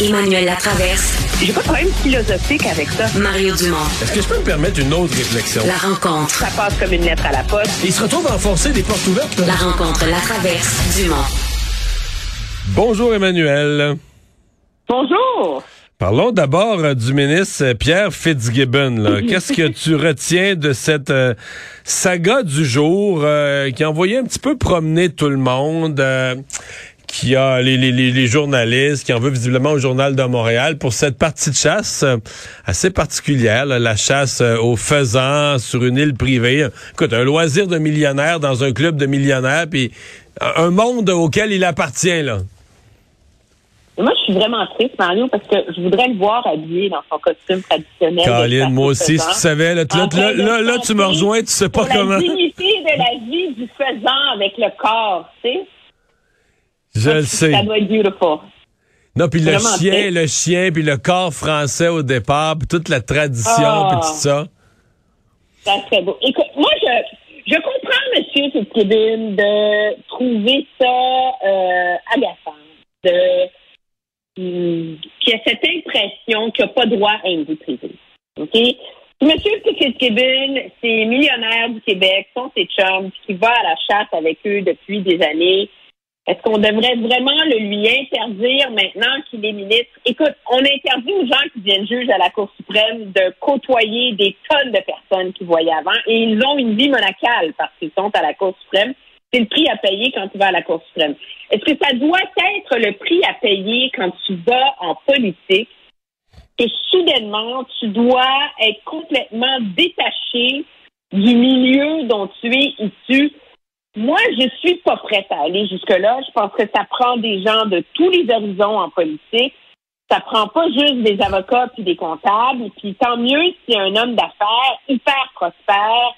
Emmanuel Latraverse. J'ai pas de problème philosophique avec ça. Mario Dumont. Est-ce que je peux me permettre une autre réflexion? La rencontre. Ça passe comme une lettre à la poste. Il se retrouve à enfoncer des portes ouvertes. La rencontre, la traverse, Dumont. Bonjour Emmanuel. Bonjour. Parlons d'abord euh, du ministre euh, Pierre Fitzgibbon. Qu'est-ce que tu retiens de cette euh, saga du jour euh, qui a envoyé un petit peu promener tout le monde, euh, qui a les, les- journalistes, qui en veut visiblement au Journal de Montréal pour cette partie de chasse euh, assez particulière, là, la chasse euh, aux faisans sur une île privée. Écoute, un loisir de millionnaire dans un club de millionnaires, puis un monde auquel il appartient là. Moi, je suis vraiment triste, Mario, parce que je voudrais le voir habillé dans son costume traditionnel. Caroline, moi au aussi, si tu savais, là, tu- là, là, de là, là, tu me rejoins, tu sais pas comment. La dignité de la vie du faisan avec le corps, tu sais. Je le sais. Ça doit être beautiful. Non, puis le chien, le chien, puis le corps français au départ, puis toute la tradition, Ah. puis tout ça. Ça serait beau. Écoute, moi, je, je comprends, M. Fitzgibbon, de trouver ça euh, agaçant, de hum, qu'il y a cette impression qu'il n'a pas droit à une vie privée. OK? M. Fitzgibbon, c'est millionnaire du Québec, sont ses chums, qui va à la chasse avec eux depuis des années. Est-ce qu'on devrait vraiment le lui interdire maintenant qu'il est ministre? Écoute, on interdit aux gens qui viennent juges à la Cour suprême de côtoyer des tonnes de personnes qu'ils voyaient avant et ils ont une vie monacale parce qu'ils sont à la Cour suprême. C'est le prix à payer quand tu vas à la Cour suprême. Est-ce que ça doit être le prix à payer quand tu vas en politique que soudainement, tu dois être complètement détaché du milieu dont tu es issu? Moi, je suis pas prête à aller jusque-là. Je pense que ça prend des gens de tous les horizons en politique. Ça prend pas juste des avocats puis des comptables. Puis tant mieux si un homme d'affaires hyper prospère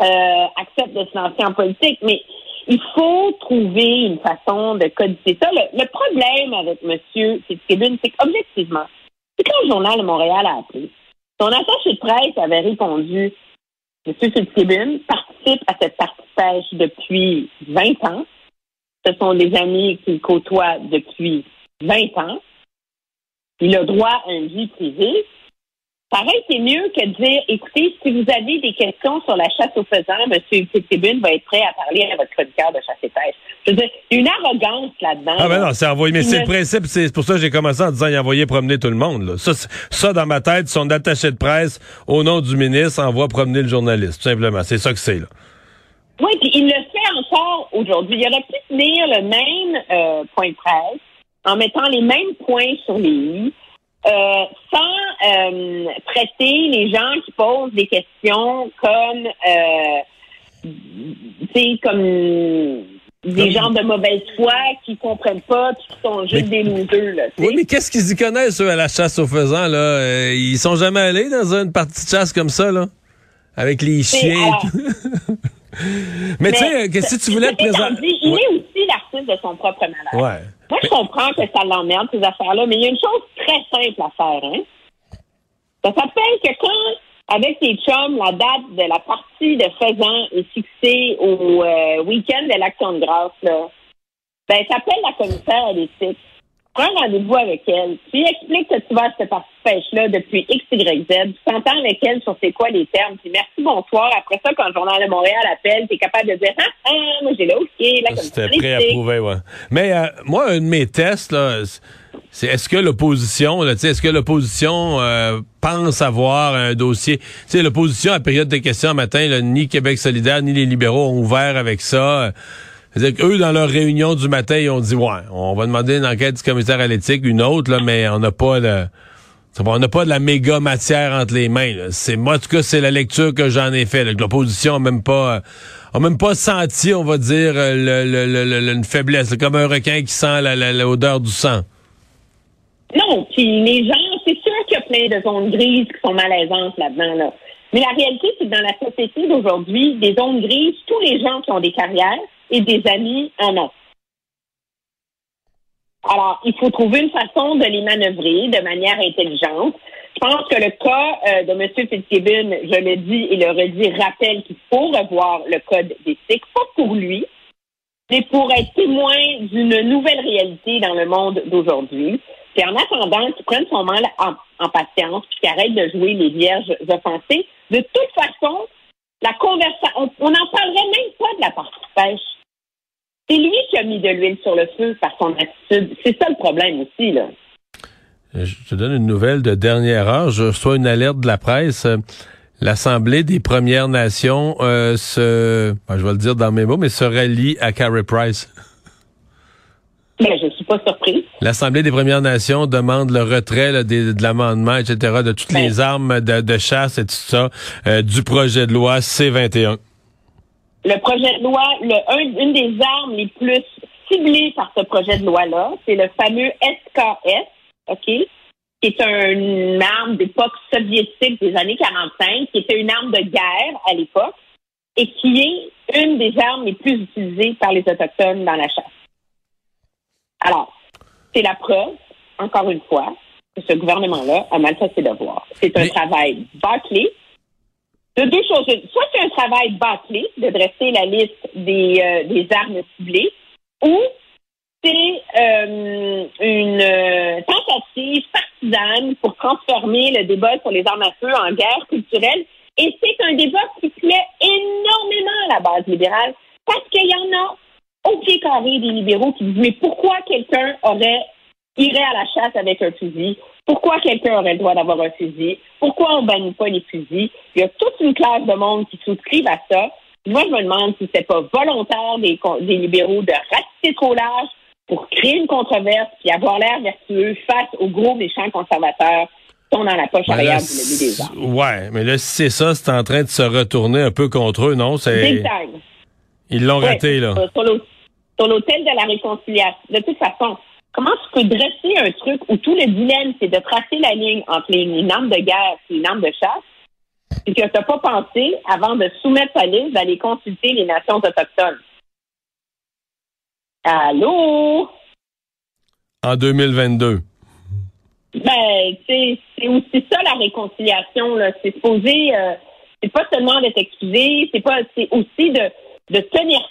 euh, accepte de se lancer en politique. Mais il faut trouver une façon de codifier ça. Le, problème avec M. Fitzgibbon, c'est qu'objectivement, c'est quand le Journal de Montréal a appelé, son attaché de presse avait répondu M. Fitzgibbon participe à cette partie depuis 20 ans. Ce sont des amis qu'il côtoie depuis 20 ans. Il a droit à une vie privée. Pareil, c'est mieux que de dire, écoutez, si vous avez des questions sur la chasse aux faisans, M. Fitzgibbon va être prêt à parler à votre chroniqueur de chasse et pêche. Je veux dire, une arrogance là-dedans. Ah ben non, c'est envoyé. Mais c'est le principe, c'est pour ça que j'ai commencé en disant il envoyait promener tout le monde. Là. Ça, ça, dans ma tête, son attaché de presse, au nom du ministre, envoie promener le journaliste, tout simplement. C'est ça que c'est, là. Oui, puis il le fait encore aujourd'hui. Il aurait pu tenir le même euh, point de presse en mettant les mêmes points sur les i, euh, sans euh, traiter les gens qui posent des questions comme, euh, tu sais, comme des gens de mauvaise foi qui comprennent pas, puis qui sont juste Mais- des losers, là. Oui, mais qu'est-ce qu'ils y connaissent, eux, à la chasse aux faisans, là? Euh, ils sont jamais allés dans une partie de chasse comme ça, là? Avec les chiens. alors, mais tu sais, euh, que si tu voulais présenter. Il est aussi l'artiste de son propre malheur. Ouais. Moi, je comprends que ça l'emmerde, ces affaires-là, mais il y a une chose très simple à faire. Hein? Ça s'appelle que quand, avec tes chums, la date de la partie de Faisan est fixée au euh, week-end de l'Action de grâce, là, ben, t'appelles la commissaire à l'éthique. Prends rendez-vous avec elle. Tu expliques que tu vas à cette partie pêche-là depuis X, Y, Z. Tu t'entends avec elle sur c'est quoi les termes. Puis merci, bonsoir. Après ça, quand le Journal de Montréal appelle, t'es capable de dire, ah, ah, moi, j'ai là, OK, la C'était commissaire prêt à prouver, ouais. Mais euh, moi, un de mes tests, là, c'est est-ce que l'opposition, est-ce que l'opposition euh, pense avoir un dossier? Sais, l'opposition, à la période des questions matin, là, ni Québec solidaire, ni les libéraux ont ouvert avec ça. C'est-à-dire qu'eux, dans leur réunion du matin, ils ont dit, ouais, on va demander une enquête du commissaire à l'éthique, une autre, là, mais on n'a pas pas- On n'a pas de la méga matière entre les mains. C'est moi, en tout cas, c'est la lecture que j'en ai fait. là, que L'opposition a même pas, a même pas senti, on va dire, le, le- le- le- une faiblesse, comme un requin qui sent la- la- l'odeur du sang. Non, puis les gens, c'est sûr qu'il y a plein de zones grises qui sont malaisantes là-dedans. Là. Mais la réalité, c'est que dans la société d'aujourd'hui, des zones grises, tous les gens qui ont des carrières et des amis en ont. Alors, il faut trouver une façon de les manœuvrer de manière intelligente. Je pense que le cas euh, de M. Fitzgibbon, je le dis et le redis, rappelle qu'il faut revoir le code d'éthique, pas pour lui, mais pour être témoin d'une nouvelle réalité dans le monde d'aujourd'hui. Puis en attendant qu'il prenne son mal en, en patience, puis qu'il arrête de jouer les vierges offensées, de toute façon, la conversation, on n'en parlerait même pas de la partie pêche. C'est lui qui a mis de l'huile sur le feu par son attitude. C'est ça le problème aussi, là. Je te donne une nouvelle de dernière heure. Je reçois une alerte de la presse. L'Assemblée des Premières Nations euh, se, ben, je vais le dire dans mes mots, mais se rallie à Carrie Price. Mais je suis pas surprise. L'Assemblée des Premières Nations demande le retrait là, des- de l'amendement, etc., de toutes Ben. les armes de, de chasse et tout ça, euh, du projet de loi C-21. Le projet de loi, le, un- une des armes les plus ciblées par ce projet de loi-là, c'est le fameux SKS, OK? Qui est un- une arme d'époque soviétique des années 45, qui était une arme de guerre à l'époque, et qui est une des armes les plus utilisées par les Autochtones dans la chasse. Alors, c'est la preuve, encore une fois, que ce gouvernement-là a mal fait ses devoirs. C'est un Mais- travail bâclé, de deux choses. Soit c'est un travail bâclé de dresser la liste des, euh, des armes ciblées, ou c'est euh, une euh, tentative partisane pour transformer le débat sur les armes à feu en guerre culturelle. Et c'est un débat qui plaît énormément à la base libérale parce qu'il y en a au pied carré des libéraux qui disent mais pourquoi quelqu'un aurait irait à la chasse avec un fusil? Pourquoi quelqu'un aurait le droit d'avoir un fusil? Pourquoi on bannit pas les fusils? Il y a toute une classe de monde qui souscrivent à ça. Moi, je me demande si c'est pas volontaire des, des libéraux de ratisser trop large pour créer une controverse puis avoir l'air vertueux face aux gros méchants conservateurs qui sont dans la poche Ben là, arrière du levier des armes. ouais, mais là, si c'est ça, c'est en train de se retourner un peu contre eux, non? C'est, Big time. Ils l'ont Ouais, raté, là. euh, Sur l'autel de la réconciliation. De toute façon, comment tu peux dresser un truc où tout le dilemme, c'est de tracer la ligne entre les- une arme de guerre et une arme de chasse, et que tu n'as pas pensé, avant de soumettre ta liste, d'aller consulter les nations autochtones? Allô? En 2022. Ben, tu sais, c'est aussi ça la réconciliation, là. C'est supposé, euh, c'est pas seulement d'être excusé, c'est pas, c'est aussi de, de tenir